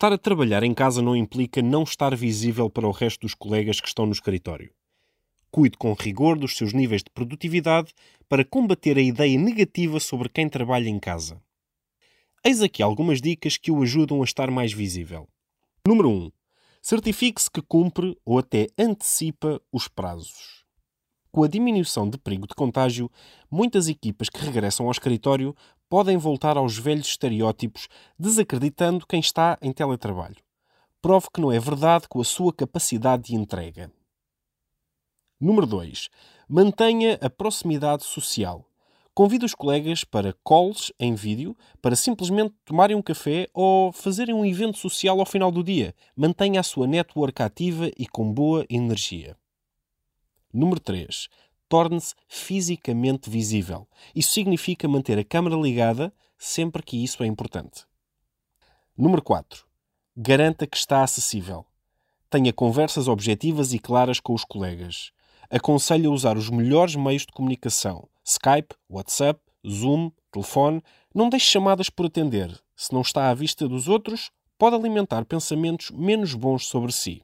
Estar a trabalhar em casa não implica não estar visível para o resto dos colegas que estão no escritório. Cuide com rigor dos seus níveis de produtividade para combater a ideia negativa sobre quem trabalha em casa. Eis aqui algumas dicas que o ajudam a estar mais visível. Número 1. Certifique-se que cumpre ou até antecipa os prazos. Com a diminuição de perigo de contágio, muitas equipas que regressam ao escritório podem voltar aos velhos estereótipos, desacreditando quem está em teletrabalho. Prove que não é verdade com a sua capacidade de entrega. Número 2. Mantenha a proximidade social. Convide os colegas para calls em vídeo, para simplesmente tomarem um café ou fazerem um evento social ao final do dia. Mantenha a sua network ativa e com boa energia. Número 3 torne-se fisicamente visível. Isso significa manter a câmara ligada sempre que isso é importante. Número 4. Garanta que está acessível. Tenha conversas objetivas e claras com os colegas. Aconselho a usar os melhores meios de comunicação: Skype, WhatsApp, Zoom, telefone. Não deixe chamadas por atender. Se não está à vista dos outros, pode alimentar pensamentos menos bons sobre si.